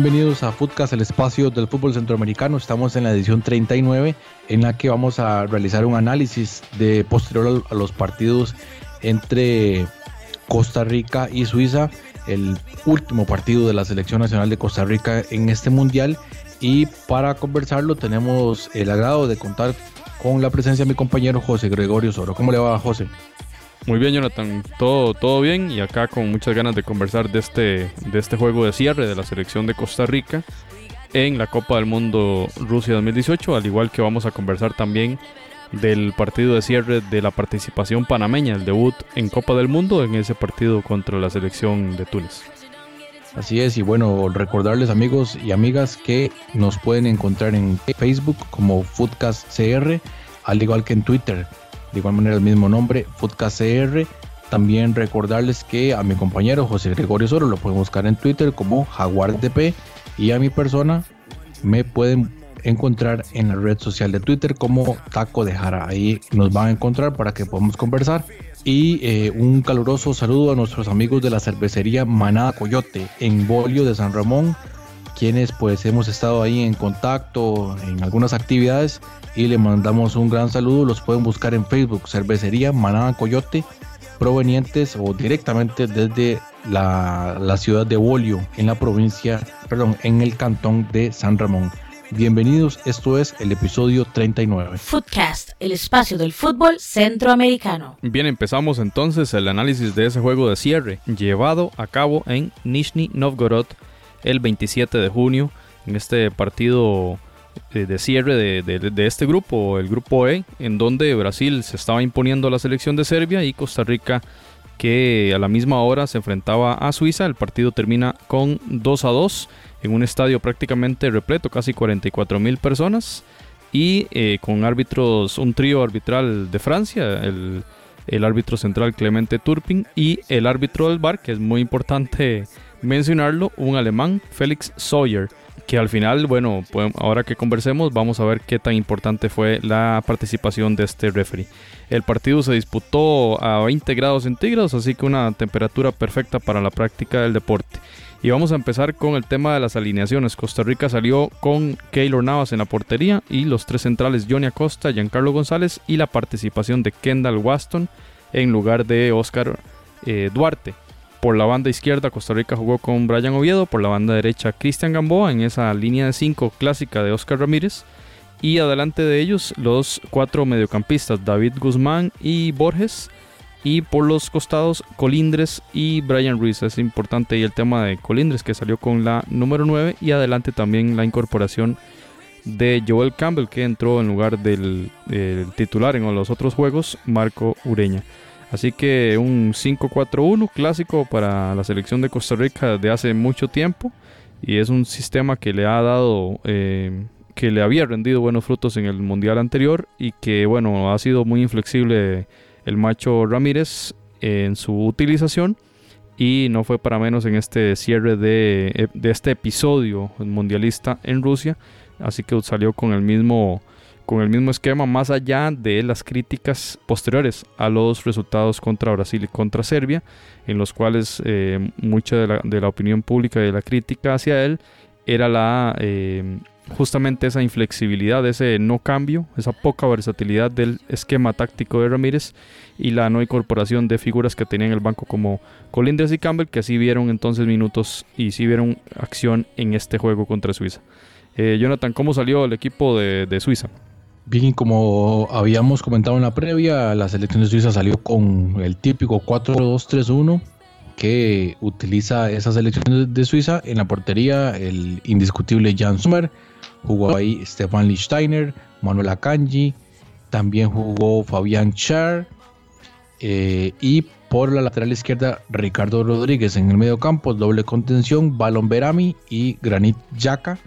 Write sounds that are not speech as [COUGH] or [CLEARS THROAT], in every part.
Bienvenidos a Footcast, el espacio del fútbol centroamericano. Estamos en la edición 39 en la que vamos a realizar un análisis de posterior a los partidos entre Costa Rica y Suiza, el último partido de la selección nacional de Costa Rica en este mundial. Y para conversarlo tenemos el agrado de contar con la presencia de mi compañero José Gregorio Soro. ¿Cómo le va, José? Muy bien, Jonathan. Todo, todo bien y acá con muchas ganas de conversar de este, de este juego de cierre de la selección de Costa Rica en la Copa del Mundo Rusia 2018, al igual que vamos a conversar también del partido de cierre de la participación panameña, el debut en Copa del Mundo en ese partido contra la selección de Túnez. Así es, y bueno, recordarles amigos y amigas que nos pueden encontrar en Facebook como FoodcastCR, al igual que en Twitter de igual manera el mismo nombre, FoodcastCR. También recordarles que a mi compañero José Gregorio Soro lo pueden buscar en Twitter como JaguarDP y a mi persona me pueden encontrar en la red social de Twitter como Taco de Jara. Ahí nos van a encontrar para que podamos conversar. Y eh, un caluroso saludo a nuestros amigos de la cervecería Manada Coyote en Bolio de San Ramón, quienes pues hemos estado ahí en contacto en algunas actividades y le mandamos un gran saludo. Los pueden buscar en Facebook, Cervecería Manada Coyote, provenientes o directamente desde la, la ciudad de Bolio, en la provincia, perdón, en el cantón de San Ramón. Bienvenidos, esto es el episodio 39. Footcast, el espacio del fútbol centroamericano. Bien, empezamos entonces el análisis de ese juego de cierre, llevado a cabo en Nizhny Novgorod el 27 de junio, en este partido eh, de cierre de, este grupo, el grupo E, en donde Brasil se estaba imponiendo a la selección de Serbia y Costa Rica que a la misma hora se enfrentaba a Suiza. El partido termina con 2 a 2 en un estadio prácticamente repleto, casi 44 mil personas y eh, con árbitros, un trío arbitral de Francia, el, el árbitro central Clemente Turpin y el árbitro del bar, que es muy importante mencionarlo, un alemán, Félix Sawyer que al final, bueno, ahora que conversemos vamos a ver qué tan importante fue la participación de este referee. El partido se disputó a 20 grados centígrados, así que una temperatura perfecta para la práctica del deporte. Y vamos a empezar con el tema de las alineaciones. Costa Rica salió con Keylor Navas en la portería y los tres centrales Johnny Acosta, Giancarlo González y la participación de Kendall Waston en lugar de Oscar eh, Duarte. Por la banda izquierda, Costa Rica jugó con Brian Oviedo. Por la banda derecha, Cristian Gamboa en esa línea de 5 clásica de Oscar Ramírez. Y adelante de ellos, los cuatro mediocampistas, David Guzmán y Borges. Y por los costados, Colindres y Brian Ruiz. Es importante y el tema de Colindres que salió con la número 9. Y adelante también la incorporación de Joel Campbell que entró en lugar del, del titular en los otros juegos, Marco Ureña. Así que un 5-4-1 clásico para la selección de Costa Rica de hace mucho tiempo. Y es un sistema que le ha dado, eh, que le había rendido buenos frutos en el mundial anterior y que, bueno, ha sido muy inflexible el macho Ramírez en su utilización. Y no fue para menos en este cierre de, de este episodio mundialista en Rusia. Así que salió con el mismo con el mismo esquema, más allá de las críticas posteriores a los resultados contra Brasil y contra Serbia, en los cuales eh, mucha de la, opinión pública y de la crítica hacia él era la eh, justamente esa inflexibilidad, ese no cambio, esa poca versatilidad del esquema táctico de Ramírez y la no incorporación de figuras que tenía en el banco como Colindres y Campbell, que así vieron entonces minutos y sí vieron acción en este juego contra Suiza. Eh, Jonathan, ¿cómo salió el equipo de Suiza? Bien, como habíamos comentado en la previa, la selección de Suiza salió con el típico 4-2-3-1 que utiliza esa selección de Suiza. En la portería, el indiscutible Jan Sommer, jugó ahí Stefan Lichtsteiner, Manuel Akanji, también jugó Fabián Char, Eh, y por la lateral izquierda, Ricardo Rodríguez en el medio campo, doble contención, Balón Berami y Granit Yaka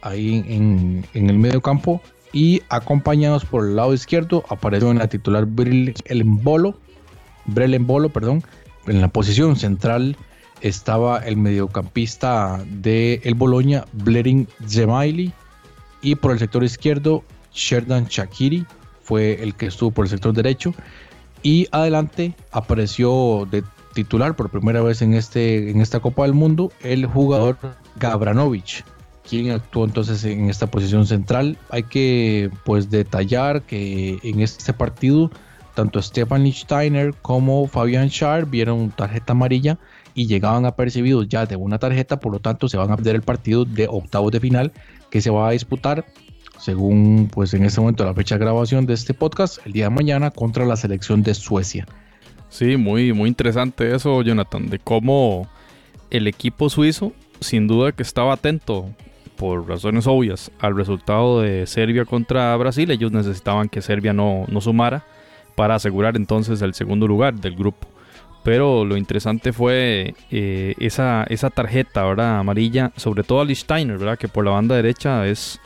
ahí en, el medio campo. Y acompañados por el lado izquierdo, apareció en la titular Brel perdón, en la posición central estaba el mediocampista de el Boloña, Blering Zemaili, y por el sector izquierdo, Sherdan Shakiri fue el que estuvo por el sector derecho. Y adelante apareció de titular por primera vez en, este, en esta Copa del Mundo el jugador Gabranovic, quien actuó entonces en esta posición central. Hay que pues detallar que en este partido tanto Stefan Lichtsteiner como Fabian Schär vieron tarjeta amarilla y llegaban apercibidos ya de una tarjeta, por lo tanto se van a perder el partido de octavos de final que se va a disputar según pues en este momento la fecha de grabación de este podcast, el día de mañana contra la selección de Suecia. Sí, muy, muy interesante eso, Jonathan, de cómo el equipo suizo, sin duda que estaba atento, por razones obvias, al resultado de Serbia contra Brasil. Ellos necesitaban que Serbia no, no sumara para asegurar entonces el segundo lugar del grupo. Pero lo interesante fue eh, esa, esa tarjeta amarilla, sobre todo a Lichsteiner, ¿verdad? que por la banda derecha es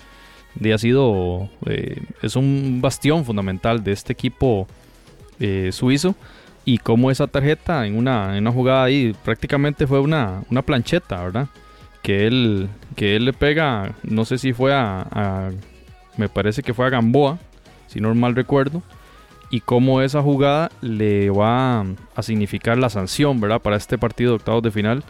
ha sido eh, es un bastión fundamental de este equipo eh, suizo y como esa tarjeta en una, en una jugada ahí prácticamente fue una, una plancheta, ¿verdad? Que él, que él le pega, no sé si fue a, me parece que fue a Gamboa, si no mal recuerdo, y cómo esa jugada le va a significar la sanción, ¿verdad? Para este partido de octavos de final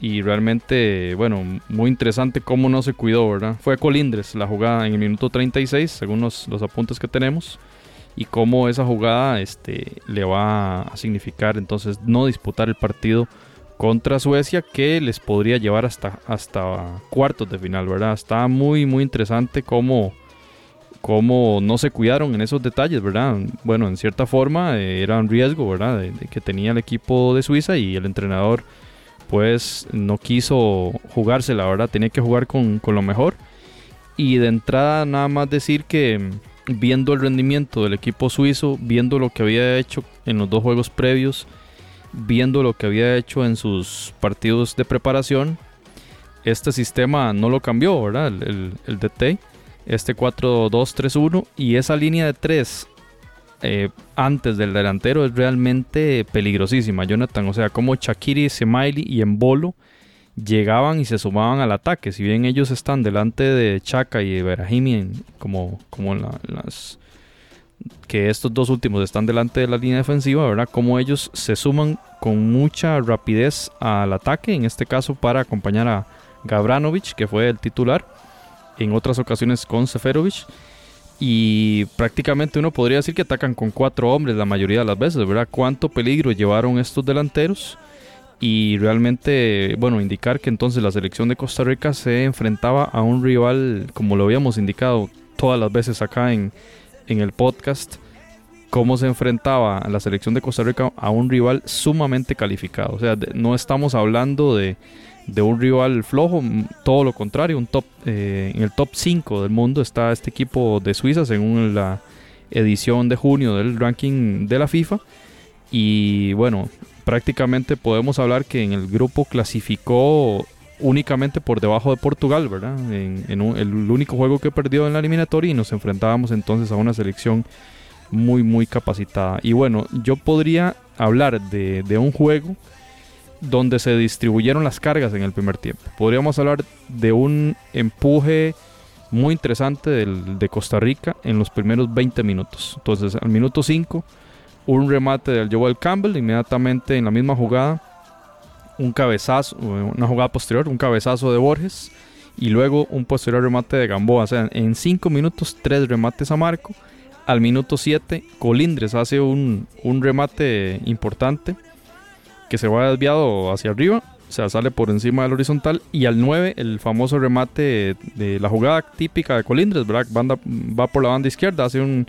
y realmente, bueno, muy interesante cómo no se cuidó, ¿verdad? Fue Colindres la jugada en el minuto 36, según los, apuntes que tenemos, y cómo esa jugada este, le va a significar entonces no disputar el partido contra Suecia que les podría llevar hasta, hasta cuartos de final, ¿verdad? Está muy, muy interesante cómo, cómo no se cuidaron en esos detalles, ¿verdad? Bueno, en cierta forma eh, era un riesgo, ¿verdad? que tenía el equipo de Suiza y el entrenador pues no quiso jugarse, la verdad, tenía que jugar con, lo mejor. Y de entrada nada más decir que viendo el rendimiento del equipo suizo, viendo lo que había hecho en los dos juegos previos, viendo lo que había hecho en sus partidos de preparación, este sistema no lo cambió, ¿verdad? El, el DT, este 4-2-3-1 y esa línea de 3 eh, antes del delantero es realmente peligrosísima, Jonathan. O sea, como Shakiri, Semaili y Embolo llegaban y se sumaban al ataque. Si bien ellos están delante de Chaka y de como, como las que estos dos últimos están delante de la línea defensiva, ¿verdad? Como ellos se suman con mucha rapidez al ataque, en este caso para acompañar a Gabranovic, que fue el titular, en otras ocasiones con Seferovic y prácticamente uno podría decir que atacan con cuatro hombres la mayoría de las veces, ¿verdad? ¿Cuánto peligro llevaron estos delanteros? Y realmente, bueno, indicar que entonces la selección de Costa Rica se enfrentaba a un rival, como lo habíamos indicado todas las veces acá en, en el podcast, cómo se enfrentaba la selección de Costa Rica a un rival sumamente calificado. O sea, no estamos hablando de de un rival flojo, todo lo contrario, un top eh, en el top 5 del mundo está este equipo de Suiza según la edición de junio del ranking de la FIFA y bueno, prácticamente podemos hablar que en el grupo clasificó únicamente por debajo de Portugal, ¿verdad? En, el único juego que perdió en la eliminatoria y nos enfrentábamos entonces a una selección muy muy capacitada. Y bueno, yo podría hablar de, de un juego donde se distribuyeron las cargas en el primer tiempo. Podríamos hablar de un empuje muy interesante de Costa Rica en los primeros 20 minutos. Entonces, al minuto 5, un remate del Joel Campbell, inmediatamente en la misma jugada, un cabezazo, una jugada posterior, un cabezazo de Borges y luego un posterior remate de Gamboa. O sea, en 5 minutos, 3 remates a Marco. Al minuto 7, Colindres hace un, un remate importante que se va desviado hacia arriba, o sea, sale por encima del horizontal. Y al 9, el famoso remate de la jugada típica de Colindres, ¿verdad? va por la banda izquierda, hace un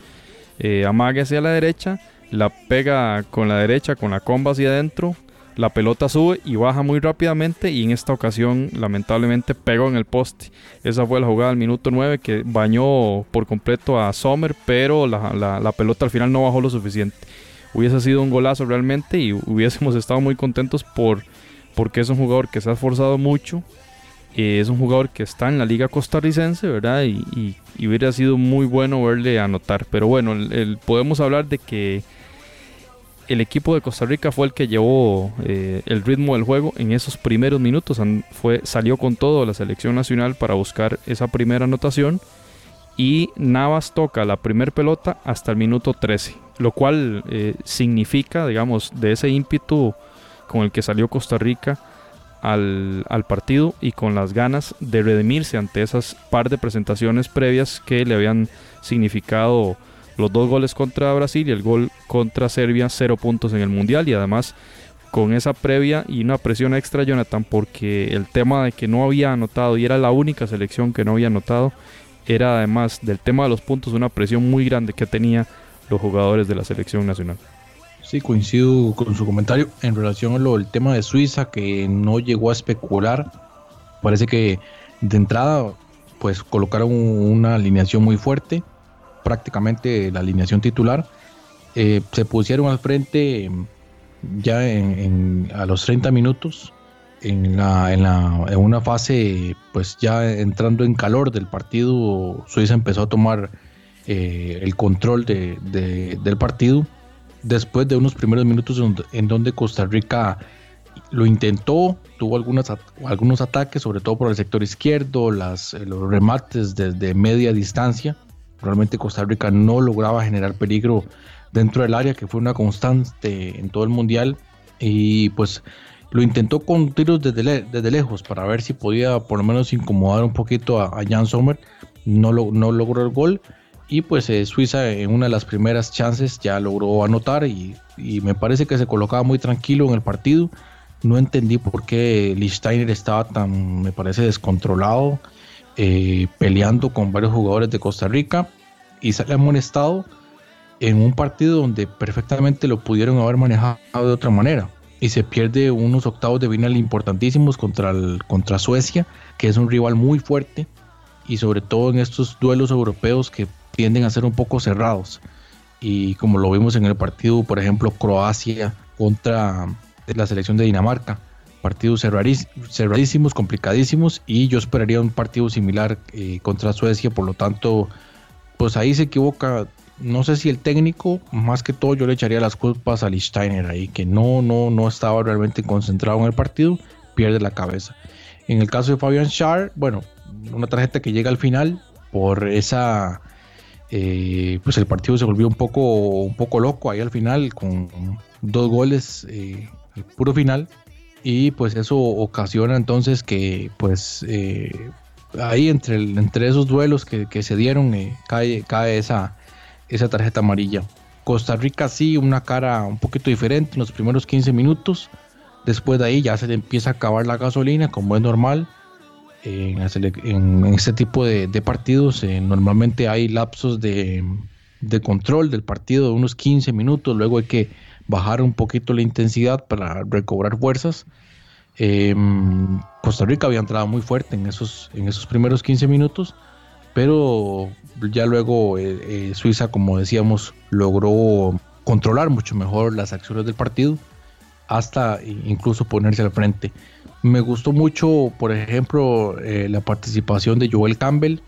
eh, amague hacia la derecha, la pega con la derecha, con la comba hacia adentro. La pelota sube y baja muy rápidamente y en esta ocasión lamentablemente pegó en el poste. Esa fue la jugada del minuto 9 que bañó por completo a Sommer, pero la pelota al final no bajó lo suficiente hubiese sido un golazo realmente y hubiésemos estado muy contentos por, porque es un jugador que se ha esforzado mucho, eh, es un jugador que está en la liga costarricense, ¿verdad? Y, hubiera sido muy bueno verle anotar. Pero bueno, podemos hablar de que el equipo de Costa Rica fue el que llevó eh, el ritmo del juego en esos primeros minutos. Fue, salió con todo la selección nacional para buscar esa primera anotación. Y Navas toca la primera pelota hasta el minuto 13. Lo cual eh, significa, digamos, de ese ímpetu con el que salió Costa Rica al, partido y con las ganas de redimirse ante esas par de presentaciones previas que le habían significado los dos goles contra Brasil y el gol contra Serbia, cero puntos en el Mundial y además con esa previa y una presión extra Jonathan porque el tema de que no había anotado y era la única selección que no había anotado era además del tema de los puntos una presión muy grande que tenía los jugadores de la selección nacional. Sí, coincido con su comentario en relación a lo del tema de Suiza que no llegó a especular. Parece que de entrada pues colocaron una alineación muy fuerte prácticamente la alineación titular. Eh, se pusieron al frente ya a los 30 minutos en, una fase pues ya entrando en calor del partido Suiza empezó a tomar eh, el control del partido después de unos primeros minutos en donde Costa Rica lo intentó, tuvo algunos, algunos ataques, sobre todo por el sector izquierdo, los remates desde media distancia, Realmente Costa Rica no lograba generar peligro dentro del área, que fue una constante en todo el mundial. Y pues lo intentó con tiros desde, desde lejos para ver si podía por lo menos incomodar un poquito a, Jan Sommer. No, lo, no logró el gol. Y pues eh, Suiza en una de las primeras chances ya logró anotar y, me parece que se colocaba muy tranquilo en el partido. No entendí por qué Lichsteiner estaba tan, me parece, descontrolado. Eh, peleando con varios jugadores de Costa Rica y sale amonestado en un partido donde perfectamente lo pudieron haber manejado de otra manera y se pierde unos octavos de final importantísimos contra, contra Suecia, que es un rival muy fuerte y sobre todo en estos duelos europeos que tienden a ser un poco cerrados. Y como lo vimos en el partido, por ejemplo, Croacia contra la selección de Dinamarca, partidos cerradísimos, complicadísimos y yo esperaría un partido similar eh, contra Suecia, por lo tanto, pues ahí se equivoca, no sé si el técnico, más que todo yo le echaría las culpas a Lichsteiner ahí, que no, no, no estaba realmente concentrado en el partido, pierde la cabeza. En el caso de Fabian Schär, bueno, una tarjeta que llega al final por esa... Eh, pues el partido se volvió un poco, un poco loco ahí al final con dos goles, eh, el puro final, y pues eso ocasiona entonces que pues eh, ahí entre, entre esos duelos que, se dieron eh, cae, cae esa, esa tarjeta amarilla. Costa Rica sí, una cara un poquito diferente en los primeros 15 minutos. Después de ahí ya se empieza a acabar la gasolina, como es normal. en, este tipo de, partidos eh, normalmente hay lapsos de, de, control del partido de unos 15 minutos. Luego hay que bajar un poquito la intensidad para recobrar fuerzas. Em, Costa Rica había entrado muy fuerte en esos, en esos primeros 15 minutos, pero ya luego eh, eh, Suiza, como decíamos, logró controlar mucho mejor las acciones del partido hasta incluso ponerse al frente. Me gustó mucho, por ejemplo, eh, la participación de Joel Campbell.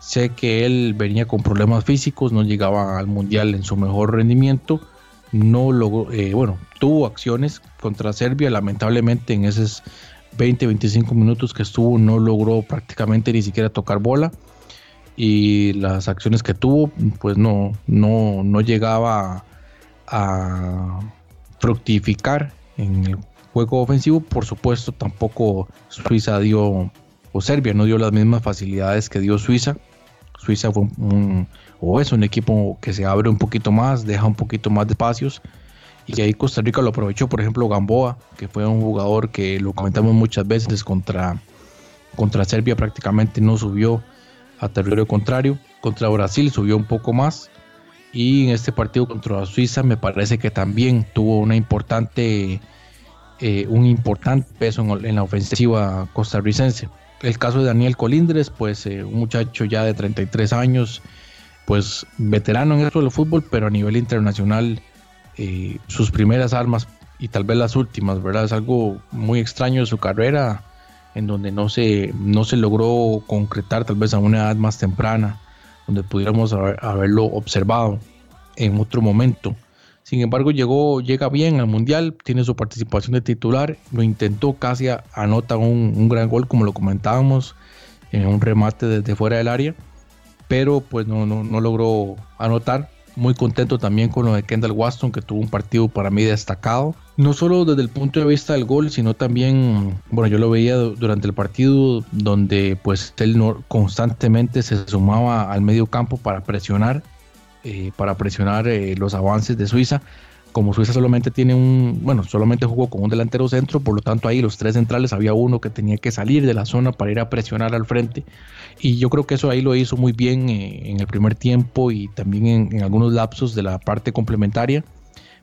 Sé que él venía con problemas físicos, no llegaba al mundial en su mejor rendimiento no logró, eh, bueno, tuvo acciones contra Serbia, lamentablemente en esos 20-25 minutos que estuvo no logró prácticamente ni siquiera tocar bola y las acciones que tuvo pues no, no, no llegaba a fructificar en el juego ofensivo, por supuesto tampoco Suiza dio o Serbia no dio las mismas facilidades que dio Suiza. Suiza fue un, o es un equipo que se abre un poquito más, deja un poquito más de espacios. Y ahí Costa Rica lo aprovechó, por ejemplo, Gamboa, que fue un jugador que lo comentamos muchas veces contra, contra Serbia, prácticamente no subió a territorio contrario. Contra Brasil subió un poco más. Y en este partido contra Suiza me parece que también tuvo una importante, eh, un importante peso en, la ofensiva costarricense. El caso de Daniel Colindres, pues eh, un muchacho ya de 33 años, pues veterano en esto del fútbol, pero a nivel internacional eh, sus primeras armas y tal vez las últimas, ¿verdad? Es algo muy extraño de su carrera, en donde no se, no se logró concretar tal vez a una edad más temprana, donde pudiéramos haberlo observado en otro momento. Sin embargo, llegó, llega bien al Mundial, tiene su participación de titular, lo intentó, casi anota un, un gran gol, como lo comentábamos, en un remate desde fuera del área, pero pues no, no, no logró anotar. Muy contento también con lo de Kendall Waston, que tuvo un partido para mí destacado. No solo desde el punto de vista del gol, sino también, bueno, yo lo veía durante el partido donde pues él constantemente se sumaba al medio campo para presionar, eh, para presionar eh, los avances de Suiza como Suiza solamente tiene un, bueno, solamente jugó con un delantero centro, por lo tanto ahí los tres centrales había uno que tenía que salir de la zona para ir a presionar al frente. Y yo creo que eso ahí lo hizo muy bien eh, en el primer tiempo y también en, algunos lapsos de la parte complementaria.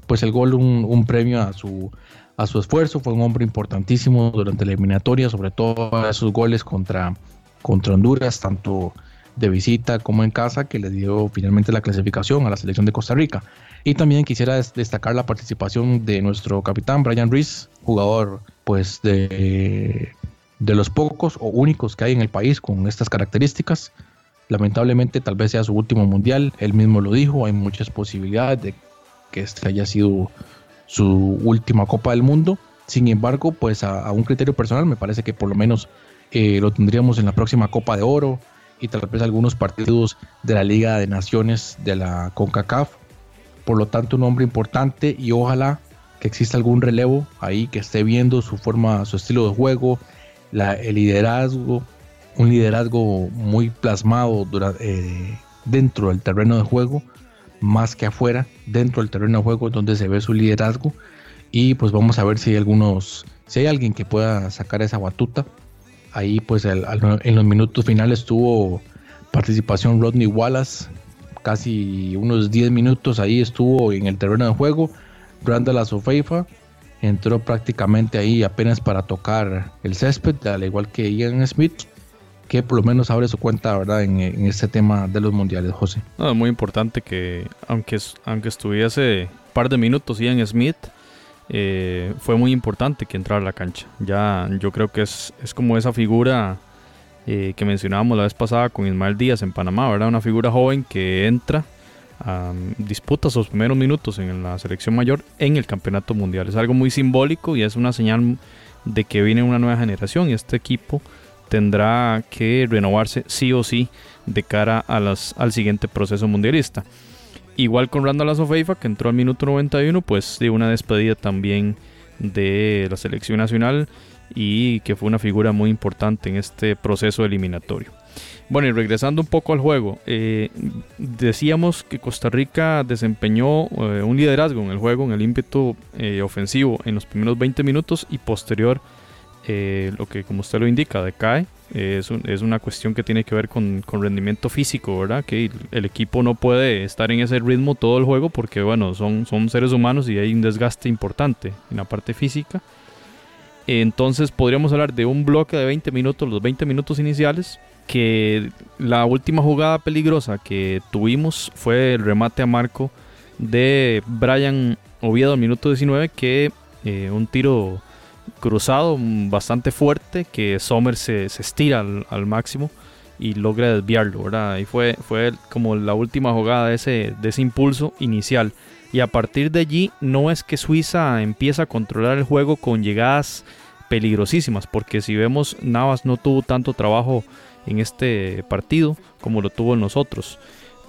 Pues el gol un, premio a su, a su esfuerzo, fue un hombre importantísimo durante la eliminatoria, sobre todo esos goles contra, contra Honduras, tanto de visita como en casa, que le dio finalmente la clasificación a la selección de Costa Rica. Y también quisiera destacar la participación de nuestro capitán Brian Reese, jugador pues de, de los pocos o únicos que hay en el país con estas características. Lamentablemente tal vez sea su último mundial, él mismo lo dijo, hay muchas posibilidades de que este haya sido su última Copa del Mundo. Sin embargo, pues a, un criterio personal me parece que por lo menos eh, lo tendríamos en la próxima Copa de Oro y tal vez algunos partidos de la Liga de Naciones de la CONCACAF por lo tanto un hombre importante y ojalá que exista algún relevo ahí que esté viendo su forma, su estilo de juego, la, el liderazgo, un liderazgo muy plasmado eh, dentro del terreno de juego, más que afuera, dentro del terreno de juego donde se ve su liderazgo y pues vamos a ver si hay algunos, si hay alguien que pueda sacar esa batuta. Ahí pues en los minutos finales tuvo participación Rodney Wallace, casi unos 10 minutos ahí estuvo en el terreno de juego. Randall Azofeifa entró prácticamente ahí apenas para tocar el césped, al igual que Ian Smith, que por lo menos abre su cuenta ¿verdad? En, este tema de los mundiales, José. muy importante que, aunque, aunque estuviese un par de minutos Ian Smith, eh, fue muy importante que entrara a la cancha. Ya yo creo que es, es como esa figura eh, que mencionábamos la vez pasada con Ismael Díaz en Panamá, ¿verdad? Una figura joven que entra, disputa sus primeros minutos en la selección mayor en el campeonato mundial. Es algo muy simbólico y es una señal de que viene una nueva generación y este equipo tendrá que renovarse sí o sí de cara al siguiente proceso mundialista. Igual con Randall Azofeifa, que entró al minuto 91, pues de una despedida también de la selección nacional y que fue una figura muy importante en este proceso eliminatorio. Bueno, y regresando un poco al juego, eh, decíamos que Costa Rica desempeñó eh, un liderazgo en el juego, en el ímpetu eh, ofensivo en los primeros 20 minutos y posterior, lo que como usted lo indica, decae. Es, es, una cuestión que tiene que ver con, con, rendimiento físico, ¿verdad? Que el equipo no puede estar en ese ritmo todo el juego porque, bueno, son, son seres humanos y hay un desgaste importante en la parte física. Entonces podríamos hablar de un bloque de 20 minutos, los 20 minutos iniciales, que la última jugada peligrosa que tuvimos fue el remate a marco de Brian Oviedo al minuto 19, que eh, un tiro cruzado bastante fuerte, que Sommer se, estira al, máximo y logra desviarlo, ¿verdad? Y fue, fue como la última jugada de ese, ese impulso inicial. Y a partir de allí no es que Suiza empieza a controlar el juego con llegadas peligrosísimas, porque si vemos Navas no tuvo tanto trabajo en este partido como lo tuvo en nosotros,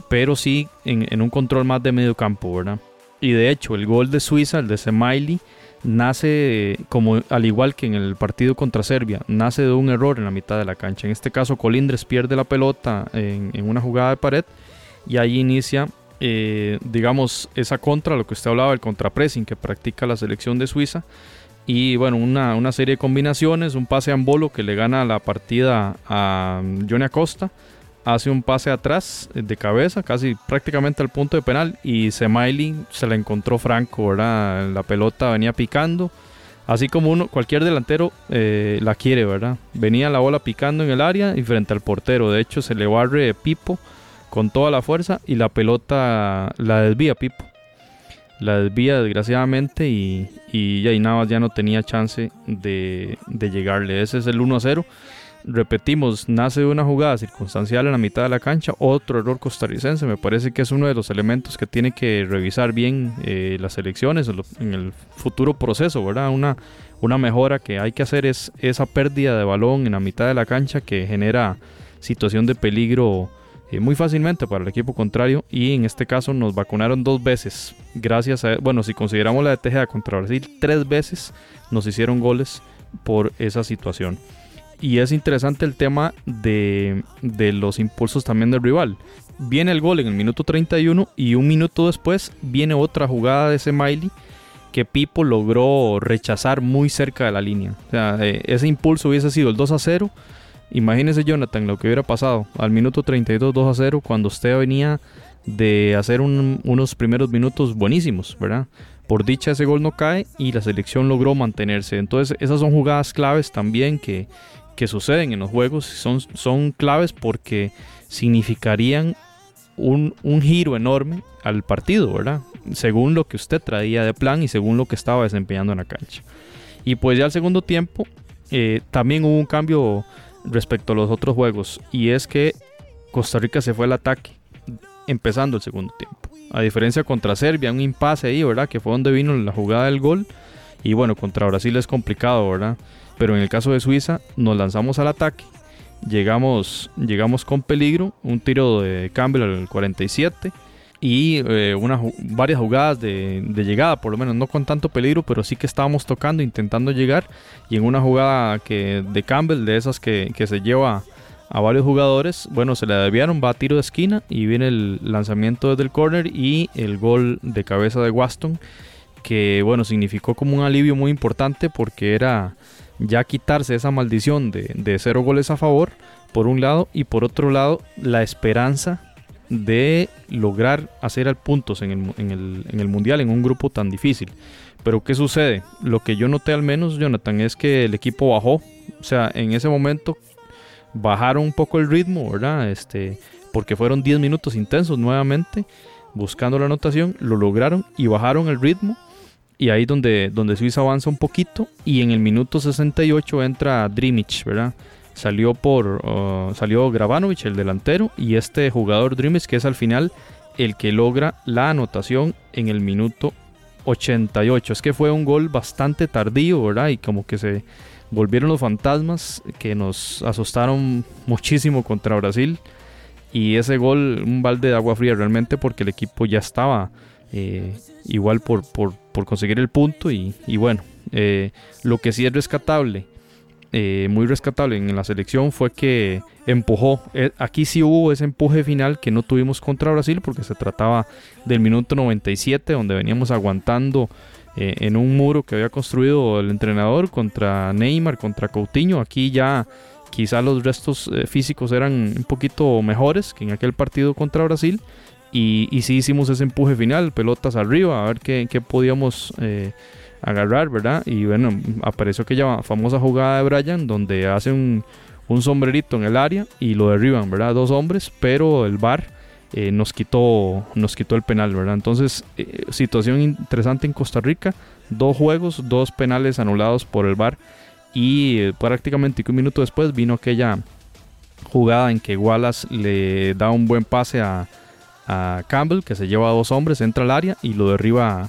pero sí en, un control más de medio campo, ¿verdad? Y de hecho el gol de Suiza, el de Semaili, nace como al igual que en el partido contra Serbia, nace de un error en la mitad de la cancha. En este caso Colindres pierde la pelota en, en una jugada de pared y ahí inicia eh, digamos, esa contra, lo que usted hablaba, el contrapressing que practica la selección de Suiza. Y bueno, una, serie de combinaciones, un pase a Ambolo que le gana la partida a Johnny Acosta, hace un pase atrás eh, de cabeza, casi prácticamente al punto de penal, y Semaili se la encontró Franco, ¿verdad? La pelota venía picando, así como uno, cualquier delantero eh, la quiere, ¿verdad? Venía la bola picando en el área y frente al portero, de hecho se le barre Pipo con toda la fuerza y la pelota la desvía Pipo. la desvía desgraciadamente y, y ya y Navas ya no tenía chance de, de llegarle. Ese es el 1 a 0 repetimos, nace de una jugada circunstancial en la mitad de la cancha, otro error costarricense, me parece que es uno de los elementos que tiene que revisar bien eh, las elecciones en el futuro proceso, ¿verdad? Una, una mejora que hay que hacer es esa pérdida de balón en la mitad de la cancha que genera situación de peligro eh, muy fácilmente para el equipo contrario y en este caso nos vacunaron dos veces, gracias a, bueno, si consideramos la de Tejeda contra Brasil, tres veces nos hicieron goles por esa situación. Y es interesante el tema de, los impulsos también del rival. Viene el gol en el minuto 31 y un minuto después viene otra jugada de ese Miley que Pipo logró rechazar muy cerca de la línea. O sea, eh, ese impulso hubiese sido el 2 a 0. Imagínese Jonathan lo que hubiera pasado al minuto 32 2 a 0 cuando usted venía de hacer unos primeros minutos buenísimos, ¿verdad? Por dicha ese gol no cae y la selección logró mantenerse. Entonces esas son jugadas claves también que, que suceden en los juegos son, son claves porque significarían un, giro enorme al partido, ¿verdad? Según lo que usted traía de plan y según lo que estaba desempeñando en la cancha. Y pues ya al segundo tiempo eh, también hubo un cambio respecto a los otros juegos y es que Costa Rica se fue al ataque empezando el segundo tiempo. A diferencia contra Serbia, un impasse ahí, ¿verdad? Que fue donde vino la jugada del gol. Y bueno, contra Brasil es complicado, ¿verdad? Pero en el caso de Suiza, nos lanzamos al ataque. Llegamos, llegamos con peligro, un tiro de Campbell al 47 y eh, una, varias jugadas de, llegada, por lo menos no con tanto peligro, pero sí que estábamos tocando, intentando llegar. Y en una jugada que, de Campbell, de esas que, que se lleva a varios jugadores, bueno, se le desviaron, va a tiro de esquina y viene el lanzamiento desde el corner y el gol de cabeza de Waston, que bueno, significó como un alivio muy importante porque era ya quitarse esa maldición de, cero goles a favor, por un lado, y por otro lado, la esperanza de lograr hacer al puntos en el, en el Mundial en un grupo tan difícil. Pero ¿qué sucede? Lo que yo noté al menos, Jonathan, es que el equipo bajó. O sea, en ese momento bajaron un poco el ritmo, ¿verdad? Este, porque fueron 10 minutos intensos nuevamente buscando la anotación, lo lograron y bajaron el ritmo y ahí donde, donde Suiza avanza un poquito y en el minuto 68 entra Drimic, ¿verdad? Salió por uh, salió Gravanovic, el delantero, y este jugador Drimic que es al final el que logra la anotación en el minuto 88. Es que fue un gol bastante tardío, ¿verdad? Y como que se volvieron los fantasmas que nos asustaron muchísimo contra Brasil. Y ese gol, un balde de agua fría realmente porque el equipo ya estaba eh, igual por, por, conseguir el punto y, bueno, eh, lo que sí es rescatable, eh, muy rescatable en la selección fue que empujó, aquí sí hubo ese empuje final que no tuvimos contra Brasil porque se trataba del minuto 97 donde veníamos aguantando en un muro que había construido el entrenador contra Neymar, contra Coutinho, aquí ya quizá los restos físicos eran un poquito mejores que en aquel partido contra Brasil y, y sí hicimos ese empuje final, pelotas arriba, a ver qué, podíamos eh, agarrar, ¿verdad? Y bueno, apareció aquella famosa jugada de Brian donde hace un, un sombrerito en el área y lo derriban, ¿verdad? Dos hombres, pero el VAR eh, nos, quitó, nos quitó el penal, ¿verdad? Entonces, eh, situación interesante en Costa Rica, dos juegos, dos penales anulados por el VAR y prácticamente un minuto después vino aquella jugada en que Wallace le da un buen pase a, a Campbell, que se lleva a dos hombres, entra al área y lo derriba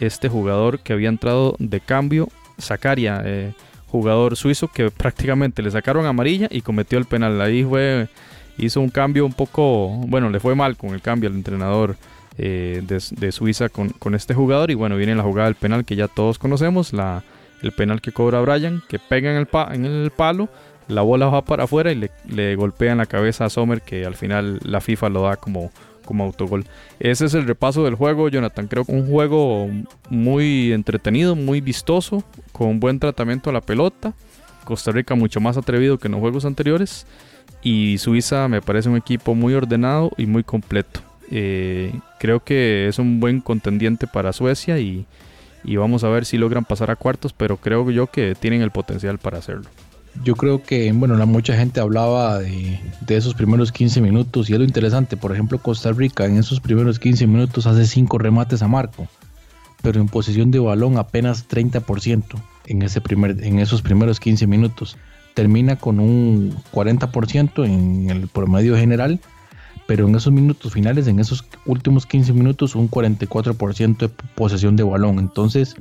este jugador que había entrado de cambio, Zakaria, eh, jugador suizo que prácticamente le sacaron amarilla y cometió el penal. Ahí fue, hizo un cambio un poco, bueno, le fue mal con el cambio al entrenador eh, de, Suiza con, con, este jugador. Y bueno, viene la jugada del penal que ya todos conocemos, la, el penal que cobra Brian, que pega en el, en el palo. La bola va para afuera y le, le golpea en la cabeza a Sommer, que al final la FIFA lo da como como autogol. Ese es el repaso del juego, Jonathan. Creo que un juego muy entretenido, muy vistoso, con buen tratamiento a la pelota. Costa Rica mucho más atrevido que en los juegos anteriores. Y Suiza me parece un equipo muy ordenado y muy completo. Eh, creo que es un buen contendiente para Suecia y, y vamos a ver si logran pasar a cuartos, pero creo yo que tienen el potencial para hacerlo. Yo creo que, bueno, mucha gente hablaba de, esos primeros 15 minutos y es lo interesante. Por ejemplo, Costa Rica en esos primeros 15 minutos hace 5 remates a marco. pero en posición de balón apenas 30% en, ese primer, en esos primeros 15 minutos. Termina con un 40% en el promedio general, pero en esos minutos finales, en esos últimos 15 minutos, un 44% de posesión de balón. Entonces,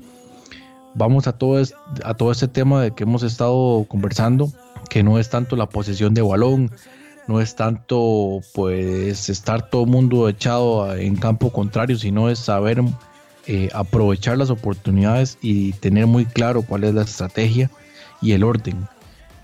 vamos a todo, este, a todo este tema de que hemos estado conversando, que no es tanto la posesión de balón, no es tanto pues estar todo mundo echado en campo contrario, sino es saber eh, aprovechar las oportunidades y tener muy claro cuál es la estrategia y el orden.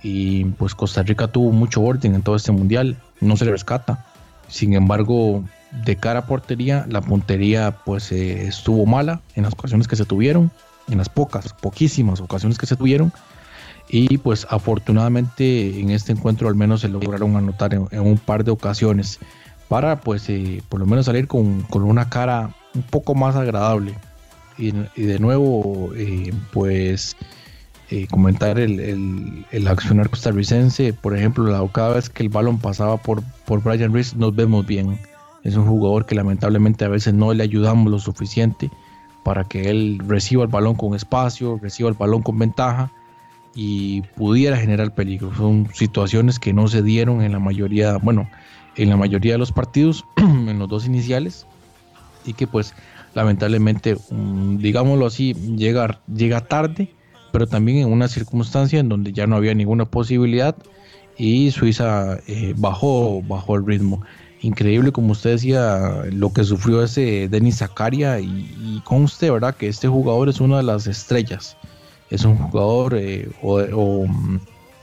Y pues Costa Rica tuvo mucho orden en todo este mundial, no se le rescata. Sin embargo, de cara a portería, la puntería pues eh, estuvo mala en las ocasiones que se tuvieron, en las pocas, poquísimas ocasiones que se tuvieron. Y pues afortunadamente en este encuentro al menos se lograron anotar en, un par de ocasiones para pues eh, por lo menos salir con, una cara un poco más agradable. Y, de nuevo eh, pues eh, comentar el, el, accionar costarricense. Por ejemplo cada vez que el balón pasaba por, por Brian Reese nos vemos bien. Es un jugador que lamentablemente a veces no le ayudamos lo suficiente para que él reciba el balón con espacio reciba el balón con ventaja y pudiera generar peligro. Son situaciones que no se dieron en la mayoría, bueno, en la mayoría de los partidos, [CLEARS THROAT] en los dos iniciales, y que pues lamentablemente, mm, digámoslo así, llega, llega tarde, pero también en una circunstancia en donde ya no había ninguna posibilidad y Suiza eh, bajó, bajó el ritmo. Increíble, como usted decía, lo que sufrió ese Denis Zakaria y, y conste, ¿verdad? Que este jugador es una de las estrellas es un jugador eh, o, mm,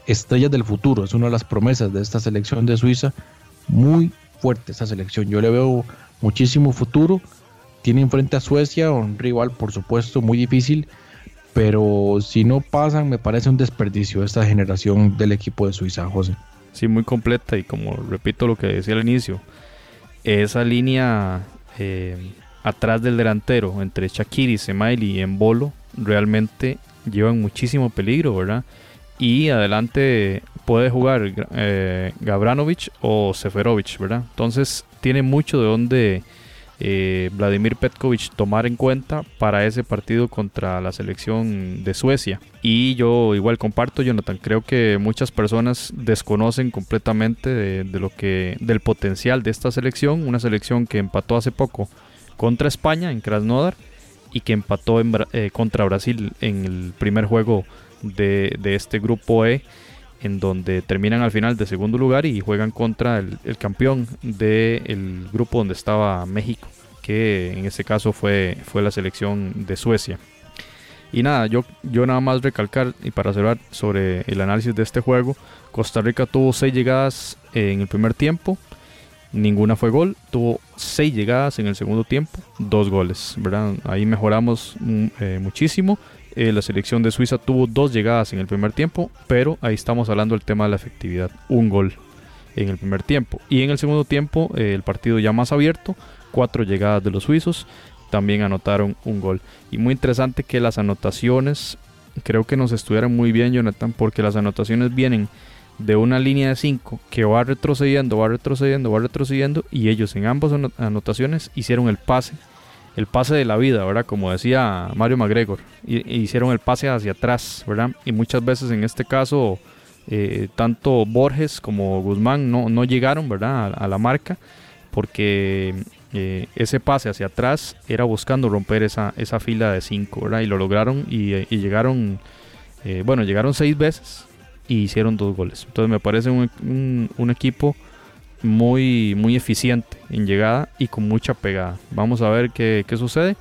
estrella del futuro, es una de las promesas de esta selección de Suiza, muy fuerte esta selección, yo le veo muchísimo futuro, tiene enfrente a Suecia, un rival por supuesto muy difícil, pero si no pasan me parece un desperdicio esta generación del equipo de Suiza, José. Sí, muy completa y como repito lo que decía al inicio, esa línea eh, atrás del delantero entre Shakiri, Semaili y Embolo realmente llevan muchísimo peligro, ¿verdad? Y adelante puede jugar eh, Gabranovic o Seferovic, ¿verdad? Entonces tiene mucho de donde eh, Vladimir Petkovic tomar en cuenta para ese partido contra la selección de Suecia. Y yo igual comparto, Jonathan, creo que muchas personas desconocen completamente de, lo que, del potencial de esta selección, una selección que empató hace poco contra España en Krasnodar y que empató eh, contra Brasil en el primer juego de, este grupo E, en donde terminan al final de segundo lugar y juegan contra el, campeón del grupo donde estaba México, que en este caso fue, fue la selección de Suecia. Y nada, yo, yo nada más recalcar y para cerrar sobre el análisis de este juego, Costa Rica tuvo seis llegadas en el primer tiempo, ninguna fue gol. Tuvo seis llegadas en el segundo tiempo, dos goles, ¿verdad? Ahí mejoramos mm, eh, muchísimo. Eh, la selección de Suiza tuvo dos llegadas en el primer tiempo, pero ahí estamos hablando del tema de la efectividad, un gol en el primer tiempo. Y en el segundo tiempo, eh, el partido ya más abierto, cuatro llegadas de los suizos, también anotaron un gol. Y muy interesante que las anotaciones, creo que nos estuvieron muy bien, Jonathan, porque las anotaciones vienen de una línea de 5 que va retrocediendo, va retrocediendo, va retrocediendo y ellos en ambas anotaciones hicieron el pase, el pase de la vida, ¿verdad? Como decía Mario McGregor, hicieron el pase hacia atrás, ¿verdad? Y muchas veces en este caso eh, tanto Borges como Guzmán no, no llegaron, ¿verdad? A, la marca porque eh, ese pase hacia atrás era buscando romper esa, esa fila de 5, ¿verdad? Y lo lograron y, llegaron, eh, bueno, llegaron seis veces y hicieron dos goles. Entonces me parece un, un, equipo muy, muy eficiente en llegada y con mucha pegada. Vamos a ver qué, qué sucede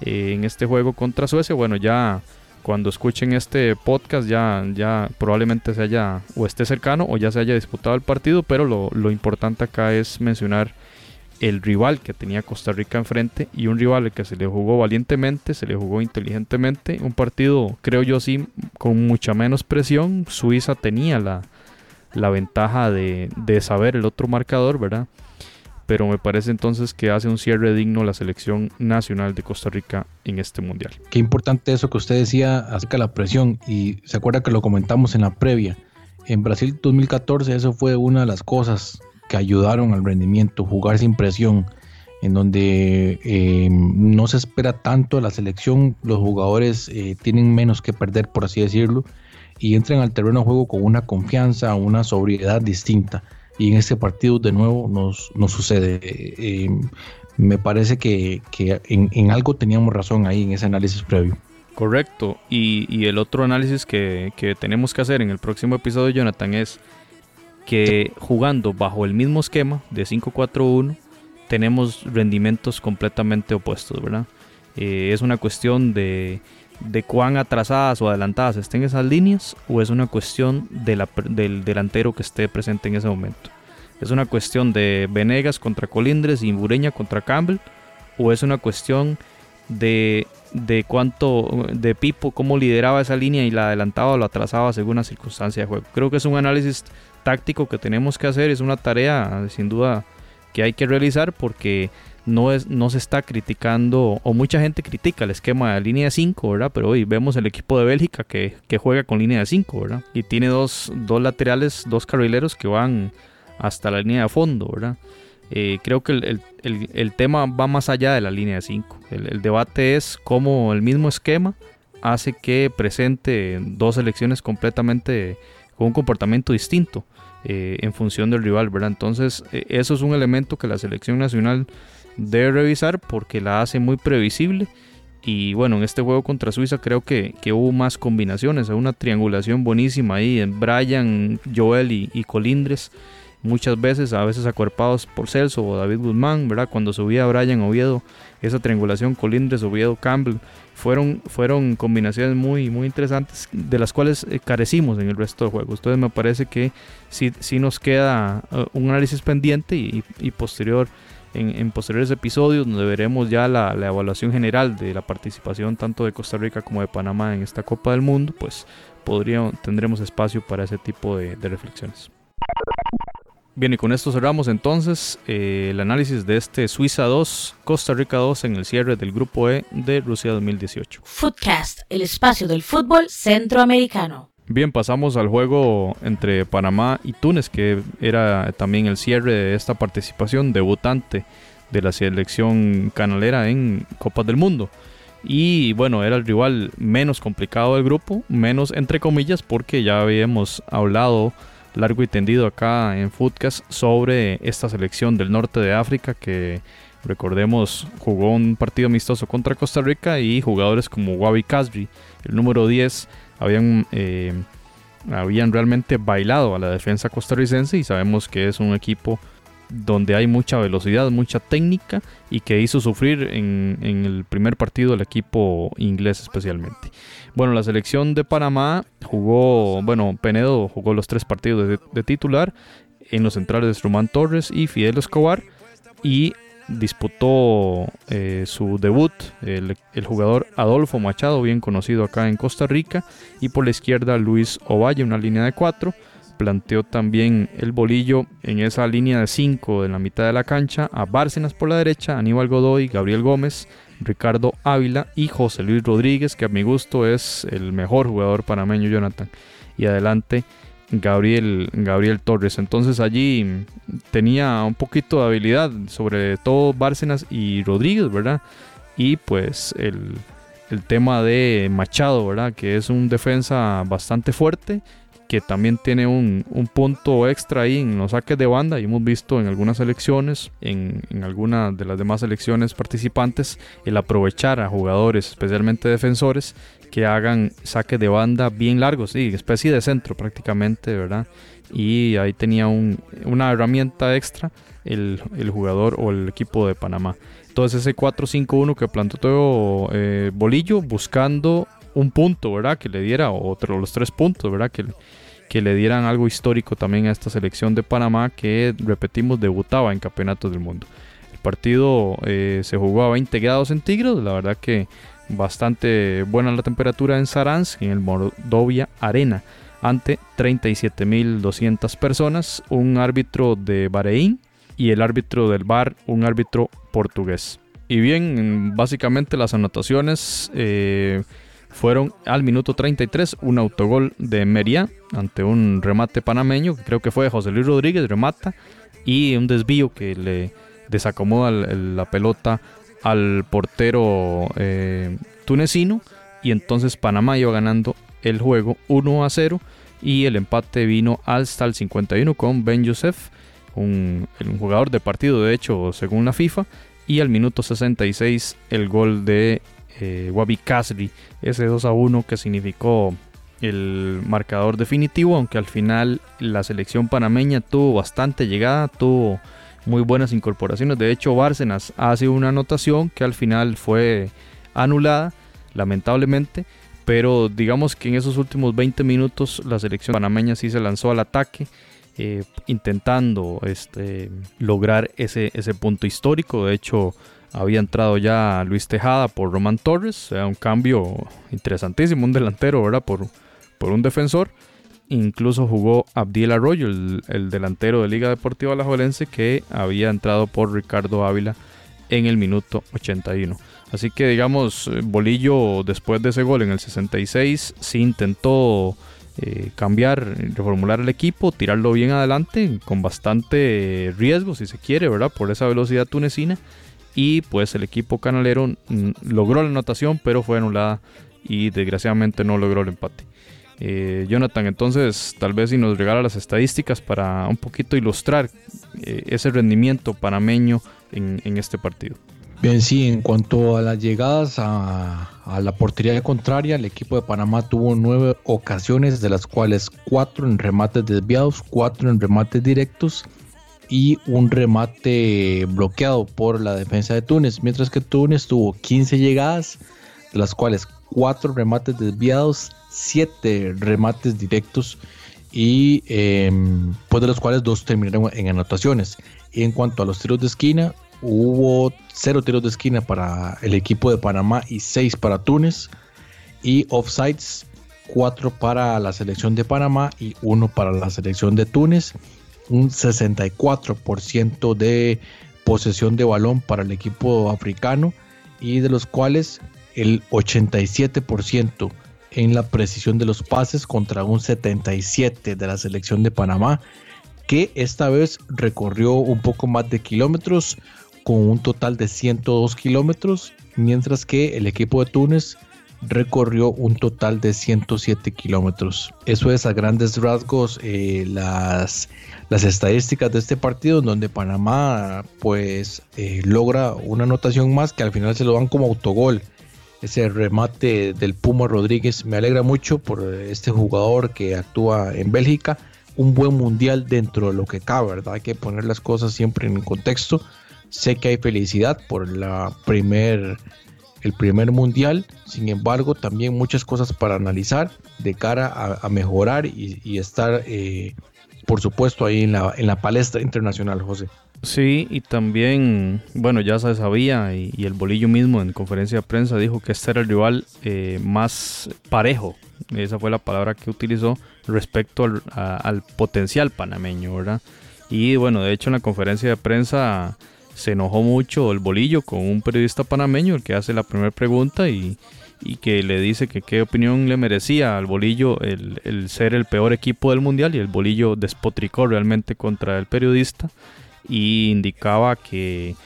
eh, en este juego contra Suecia. Bueno, ya cuando escuchen este podcast ya, ya probablemente se haya o esté cercano o ya se haya disputado el partido, pero lo, lo importante acá es mencionar el rival que tenía Costa Rica enfrente y un rival que se le jugó valientemente, se le jugó inteligentemente, un partido creo yo sí con mucha menos presión, Suiza tenía la, la ventaja de, de, saber el otro marcador, ¿verdad? Pero me parece entonces que hace un cierre digno la selección nacional de Costa Rica en este mundial. Qué importante eso que usted decía acerca de la presión y se acuerda que lo comentamos en la previa. En Brasil 2014 eso fue una de las cosas que ayudaron al rendimiento, jugar sin presión. en donde eh, no se espera tanto la selección, los jugadores eh, tienen menos que perder, por así decirlo, y entran al terreno de juego con una confianza, una sobriedad distinta. Y en este partido de nuevo nos, nos sucede. Eh, me parece que, en, algo teníamos razón ahí en ese análisis previo. Correcto. Y, el otro análisis que, que tenemos que hacer en el próximo episodio, Jonathan, es que jugando bajo el mismo esquema de 5-4-1, tenemos rendimientos completamente opuestos, ¿verdad? Eh, es una cuestión de, de, cuán atrasadas o adelantadas estén esas líneas o es una cuestión de del delantero que esté presente en ese momento. Es una cuestión de Venegas contra Colindres y Bureña contra Campbell o es una cuestión de, de cuánto de Pipo, cómo lideraba esa línea y la adelantaba o la atrasaba según la circunstancia de juego. Creo que es un análisis táctico que tenemos que hacer, es una tarea sin duda que hay que realizar porque no, es, no se está criticando, o mucha gente critica el esquema de línea de 5, ¿verdad? Pero hoy vemos el equipo de Bélgica que, juega con línea de 5, ¿verdad? Y tiene dos, laterales, dos carrileros que van hasta la línea de fondo, ¿verdad? Eh, creo que el, tema va más allá de la línea de 5. El, debate es cómo el mismo esquema hace que presente dos selecciones completamente con un comportamiento distinto. Eh, en función del rival, ¿verdad? Entonces, eh, eso es un elemento que la selección nacional debe revisar porque la hace muy previsible. Y bueno, en este juego contra Suiza creo que, hubo más combinaciones, una triangulación buenísima ahí en Brian, Joel y Colindres muchas veces, a veces acuerpados por Celso o David Guzmán, ¿verdad? Cuando subía Brian Oviedo, esa triangulación Colindres, Oviedo, Campbell, fueron, fueron combinaciones muy, muy interesantes de las cuales eh, carecimos en el resto del juego. Entonces me parece que sí, sí nos queda eh, un análisis pendiente y, posterior. En, posteriores episodios donde veremos ya la, evaluación general de la participación tanto de Costa Rica como de Panamá en esta Copa del Mundo, pues podría, tendremos espacio para ese tipo de reflexiones. Bien, y con esto cerramos entonces eh, el análisis de este Suiza 2, Costa Rica 2 en el cierre del Grupo E de Rusia 2018. Footcast, el espacio del fútbol centroamericano. Bien, pasamos al juego entre Panamá y Túnez, que era también el cierre de esta participación debutante de la selección canalera en Copas del Mundo. Y bueno, era el rival menos complicado del grupo, menos entre comillas, porque ya habíamos hablado largo y tendido acá en Footcast sobre esta selección del norte de África que recordemos jugó un partido amistoso contra Costa Rica y jugadores como Wabi Casby, el número 10, habían, eh, habían realmente bailado a la defensa costarricense y sabemos que es un equipo donde hay mucha velocidad, mucha técnica y que hizo sufrir en, el primer partido el equipo inglés especialmente. Bueno, la selección de Panamá jugó, bueno, Penedo jugó los tres partidos de, titular en los centrales de Román Torres y Fidel Escobar y disputó eh, su debut el, jugador Adolfo Machado, bien conocido acá en Costa Rica, y por la izquierda Luis Ovalle, una línea de cuatro planteó también el bolillo en esa línea de 5 de la mitad de la cancha a Bárcenas por la derecha, Aníbal Godoy, Gabriel Gómez, Ricardo Ávila y José Luis Rodríguez, que a mi gusto es el mejor jugador panameño Jonathan. Y adelante Gabriel, Gabriel Torres. Entonces allí tenía un poquito de habilidad, sobre todo Bárcenas y Rodríguez, ¿verdad? Y pues el, el tema de Machado, ¿verdad? Que es un defensa bastante fuerte que también tiene un, punto extra ahí en los saques de banda y hemos visto en algunas elecciones, en, en algunas de las demás elecciones participantes, el aprovechar a jugadores, especialmente defensores, que hagan saques de banda bien largos, sí, especie de centro prácticamente, ¿verdad? Y ahí tenía una herramienta extra el, jugador o el equipo de Panamá. Entonces ese 4-5-1 que planteó eh, Bolillo buscando un punto, ¿verdad? Que le diera, otro, los tres puntos, ¿verdad? Que, que le dieran algo histórico también a esta selección de Panamá que, repetimos, debutaba en campeonatos del mundo. El partido eh, se jugó a 20 grados centígrados, la verdad que bastante buena la temperatura en Saransk, en el Mordovia Arena, ante 37.200 personas, un árbitro de Bahrein y el árbitro del bar, un árbitro portugués. Y bien, básicamente las anotaciones... Eh, fueron al minuto 33 un autogol de Meria ante un remate panameño, que creo que fue José Luis Rodríguez, remata, y un desvío que le, desacomoda la pelota al portero eh, tunecino y entonces Panamá iba ganando el juego 1 a 0 y el empate vino hasta el 51 con Ben Youssef, un, jugador de partido de hecho según la FIFA, y al minuto 66 el gol de eh, Wabi Kasri, ese 2 a 1 que significó el marcador definitivo, aunque al final la selección panameña tuvo bastante llegada, tuvo muy buenas incorporaciones. De hecho, Bárcenas hace una anotación que al final fue anulada, lamentablemente. Pero digamos que en esos últimos 20 minutos la selección panameña sí se lanzó al ataque, eh, intentando este, lograr ese, ese punto histórico. De hecho, había entrado ya Luis Tejada por Román Torres, un cambio interesantísimo, un delantero, ¿verdad? Por, por un defensor. Incluso jugó Abdiel Arroyo, el, delantero de Liga Deportiva Alajuelense, que había entrado por Ricardo Ávila en el minuto 81. Así que digamos, Bolillo después de ese gol en el 66 sí intentó eh, cambiar, reformular el equipo, tirarlo bien adelante, con bastante riesgo si se quiere, ¿verdad? Por esa velocidad tunecina. Y pues el equipo canalero mm, logró la anotación, pero fue anulada y desgraciadamente no logró el empate. Eh, Jonathan, entonces tal vez si nos regala las estadísticas para un poquito ilustrar eh, ese rendimiento panameño en, este partido. Bien, sí, en cuanto a las llegadas a, la portería contraria, el equipo de Panamá tuvo nueve ocasiones, de las cuales cuatro en remates desviados, cuatro en remates directos y un remate bloqueado por la defensa de Túnez, mientras que Túnez tuvo 15 llegadas, de las cuales cuatro remates desviados, siete remates directos y em, pues de los cuales dos terminaron en anotaciones. Y en cuanto a los tiros de esquina, hubo cero tiros de esquina para el equipo de Panamá y seis para Túnez. Y offsides, cuatro para la selección de Panamá y uno para la selección de Túnez. Un 64% de posesión de balón para el equipo africano y de los cuales el 87% en la precisión de los pases contra un 77 de la selección de Panamá, que esta vez recorrió un poco más de kilómetros con un total de 102 kilómetros, mientras que el equipo de Túnez recorrió un total de 107 kilómetros. Eso es a grandes rasgos eh, las, las estadísticas de este partido, donde Panamá pues eh, logra una anotación más que al final se lo dan como autogol ese remate del Puma Rodríguez. Me alegra mucho por este jugador que actúa en Bélgica. Un buen mundial dentro de lo que cabe, ¿verdad? Hay que poner las cosas siempre en contexto. Sé que hay felicidad por la primer, el primer mundial, sin embargo, también muchas cosas para analizar de cara a, mejorar y, estar, eh, por supuesto, ahí en la, en la palestra internacional, José. Sí, y también, bueno, ya se sabía, y, el bolillo mismo en conferencia de prensa dijo que este era el rival eh, más parejo, esa fue la palabra que utilizó respecto al, potencial panameño, ¿verdad? Y bueno, de hecho en la conferencia de prensa se enojó mucho el bolillo con un periodista panameño, el que hace la primera pregunta y, que le dice que qué opinión le merecía al bolillo el, el ser el peor equipo del mundial y el bolillo despotricó realmente contra el periodista y indicaba que,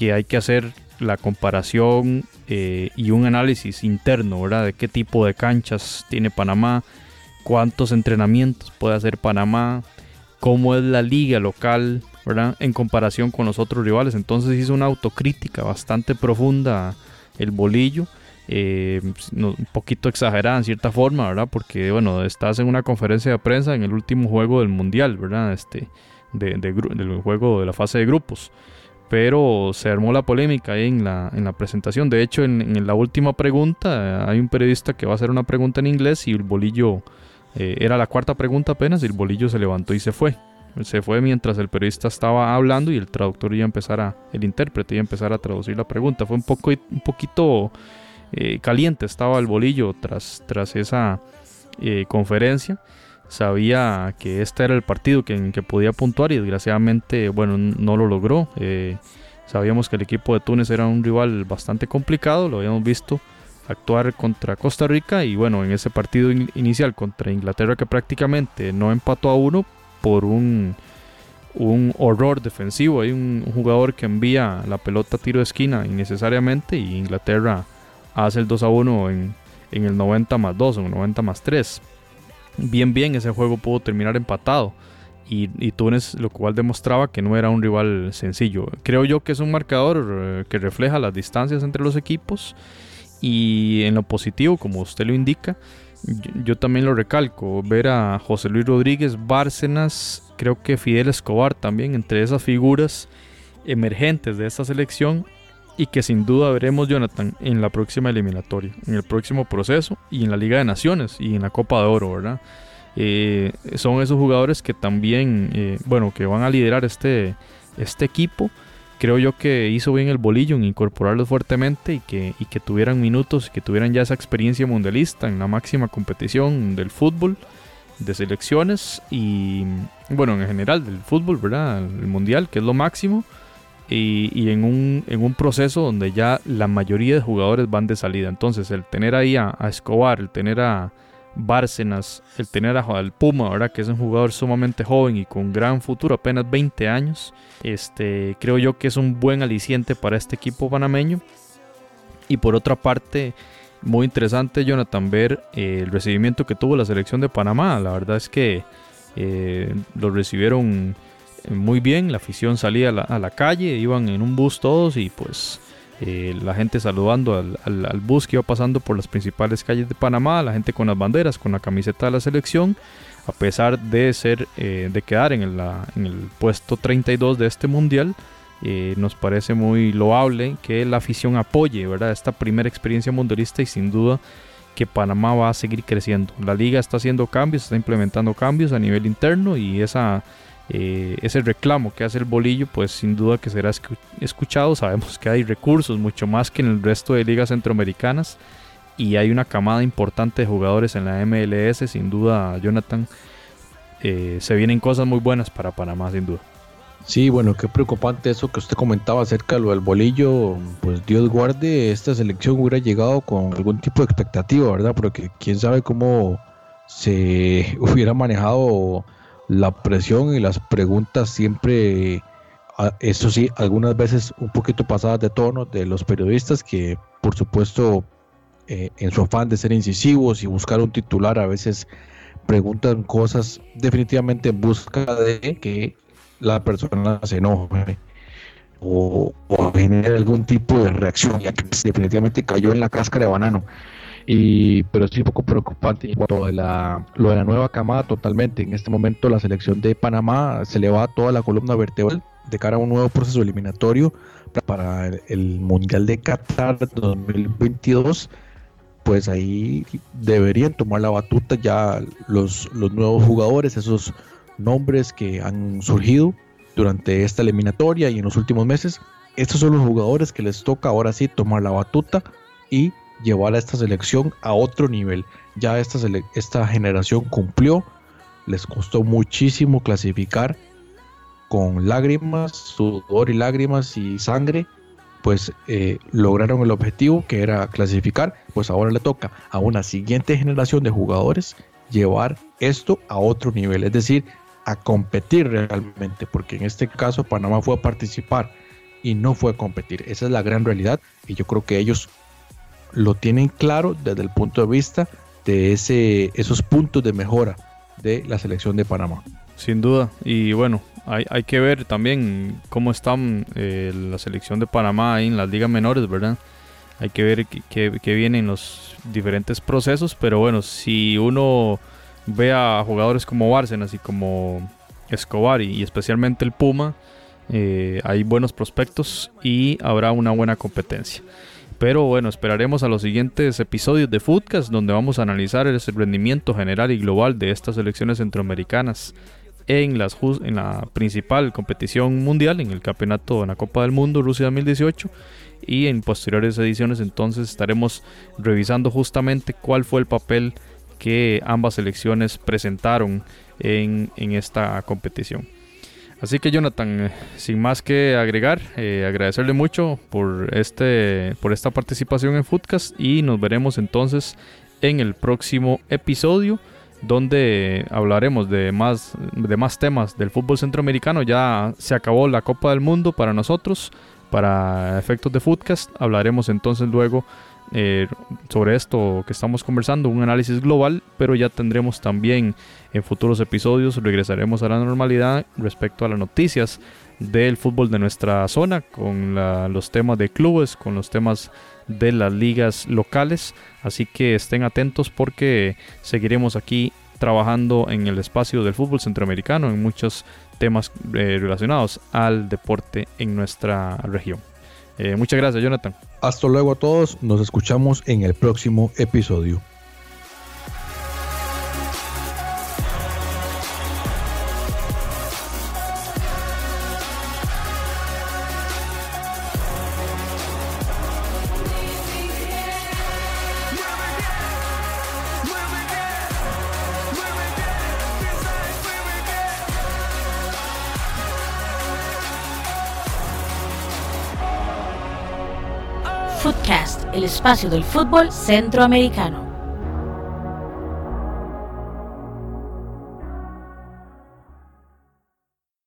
hay que hacer la comparación eh, y un análisis interno, ¿verdad? De qué tipo de canchas tiene Panamá, cuántos entrenamientos puede hacer Panamá, cómo es la liga local, ¿verdad? En comparación con los otros rivales. Entonces hizo una autocrítica bastante profunda el bolillo. Eh, un poquito exagerada en cierta forma, ¿verdad? Porque, bueno, estás en una conferencia de prensa en el último juego del Mundial, ¿verdad? Este, del juego de la fase de grupos. Pero se armó la polémica ahí en la, en la presentación. De hecho, en, la última pregunta, eh, hay un periodista que va a hacer una pregunta en inglés y el bolillo eh, era la cuarta pregunta apenas y el bolillo se levantó y se fue. Se fue mientras el periodista estaba hablando y el traductor iba a empezar a, el intérprete iba a empezar a traducir la pregunta. Fue un, poco, un poquito eh, caliente estaba el bolillo tras, tras esa conferencia sabía que este era el partido que, en que podía puntuar y desgraciadamente, bueno, no lo logró. Eh, sabíamos que el equipo de Túnez era un rival bastante complicado, lo habíamos visto actuar contra Costa Rica y bueno, en ese partido inicial contra Inglaterra que prácticamente no empató a uno por un, horror defensivo. Hay un, jugador que envía la pelota a tiro de esquina innecesariamente y Inglaterra hace el 2 a 1 en, el 90 más 2 o en el 90 más 3. Bien, bien, ese juego pudo terminar empatado. Y, y, Túnez lo cual demostraba que no era un rival sencillo. Creo yo que es un marcador eh, que refleja las distancias entre los equipos y en lo positivo, como usted lo indica, yo, también lo recalco, ver a José Luis Rodríguez, Bárcenas, creo que Fidel Escobar también, entre esas figuras emergentes de esta selección y que sin duda veremos Jonathan en la próxima eliminatoria, en el próximo proceso y en la Liga de Naciones y en la Copa de Oro, ¿verdad? Eh, son esos jugadores que también, eh, bueno, que van a liderar este, este equipo creo yo que hizo bien el bolillo en incorporarlos fuertemente y que, y que tuvieran minutos y que tuvieran ya esa experiencia mundialista en la máxima competición del fútbol, de selecciones y, bueno, en general del fútbol, ¿verdad? El mundial, que es lo máximo. Y, en, un, en, un, proceso donde ya la mayoría de jugadores van de salida. Entonces, el tener ahí a Escobar, el tener a, Bárcenas, el tener a Puma, ¿verdad? que es un jugador sumamente joven y con gran futuro, apenas 20 años, este, creo yo que es un buen aliciente para este equipo panameño. Y por otra parte, muy interesante, Jonathan, ver eh, el recibimiento que tuvo la selección de Panamá. La verdad es que eh, lo recibieron muy bien, la afición salía a la, la calle, iban en un bus todos y pues eh, la gente saludando al, bus que iba pasando por las principales calles de Panamá, la gente con las banderas, con la camiseta de la selección, a pesar de ser, eh, de quedar en en el, puesto 32 de este mundial. Eh, nos parece muy loable que la afición apoye ¿verdad? esta primera experiencia mundialista y sin duda que Panamá va a seguir creciendo. La liga está haciendo cambios, está implementando cambios a nivel interno y esa eh, ese reclamo que hace el bolillo, pues sin duda que será escuchado. Sabemos que hay recursos mucho más que en el resto de ligas centroamericanas y hay una camada importante de jugadores en la MLS. Sin duda, Jonathan, eh, se vienen cosas muy buenas para Panamá, sin duda. Sí, bueno, qué preocupante eso que usted comentaba acerca de lo del bolillo. Pues Dios guarde, esta selección hubiera llegado con algún tipo de expectativa, ¿verdad? Porque quién sabe cómo se [LAUGHS] hubiera manejado la presión y las preguntas siempre, eso sí, algunas veces un poquito pasadas de tono de los periodistas que por supuesto eh, en su afán de ser incisivos y buscar un titular a veces preguntan cosas definitivamente en busca de que la persona se enoje o, o genere algún tipo de reacción, ya que definitivamente cayó en la cáscara de banano. Y, pero sí un poco preocupante lo de, la, lo de la nueva camada totalmente. En este momento la selección de Panamá se le va toda la columna vertebral de cara a un nuevo proceso eliminatorio para el, Mundial de Qatar 2022 pues ahí deberían tomar la batuta ya los, los nuevos jugadores, esos nombres que han surgido durante esta eliminatoria y en los últimos meses. Estos son los jugadores que les toca ahora sí tomar la batuta y llevar a esta selección a otro nivel. Ya esta, esta generación cumplió, les costó muchísimo clasificar con lágrimas, sudor y lágrimas y sangre, pues eh, lograron el objetivo que era clasificar, pues ahora le toca a una siguiente generación de jugadores llevar esto a otro nivel, es decir, a competir realmente, porque en este caso Panamá fue a participar y no fue a competir, esa es la gran realidad y yo creo que ellos lo tienen claro desde el punto de vista de ese, esos puntos de mejora de la selección de Panamá. Sin duda, y bueno, hay, hay que ver también cómo está eh, la selección de Panamá ahí en las ligas menores, ¿verdad? Hay que ver qué vienen los diferentes procesos, pero bueno, si uno ve a jugadores como Bárcenas y como Escobar y, especialmente el Puma, eh, hay buenos prospectos y habrá una buena competencia. Pero bueno, esperaremos a los siguientes episodios de Foodcast donde vamos a analizar el rendimiento general y global de estas selecciones centroamericanas en, las, en la principal competición mundial, en el campeonato de la Copa del Mundo Rusia 2018 y en posteriores ediciones entonces estaremos revisando justamente cuál fue el papel que ambas selecciones presentaron en esta competición. Así que Jonathan, eh, sin más que agregar, eh, agradecerle mucho por, este, por esta participación en Foodcast y nos veremos entonces en el próximo episodio donde hablaremos de más, de más temas del fútbol centroamericano. Ya se acabó la Copa del Mundo para nosotros, para efectos de Footcast. Hablaremos entonces luego eh, sobre esto que estamos conversando, un análisis global, pero ya tendremos también en futuros episodios, regresaremos a la normalidad respecto a las noticias del fútbol de nuestra zona, con los temas de clubes, con los temas de las ligas locales. Así que estén atentos porque seguiremos aquí trabajando en el espacio del fútbol centroamericano, en muchos temas eh, relacionados al deporte en nuestra región. Eh, muchas gracias, Jonathan. Hasta luego a todos, nos escuchamos en el próximo episodio. Espacio del fútbol centroamericano.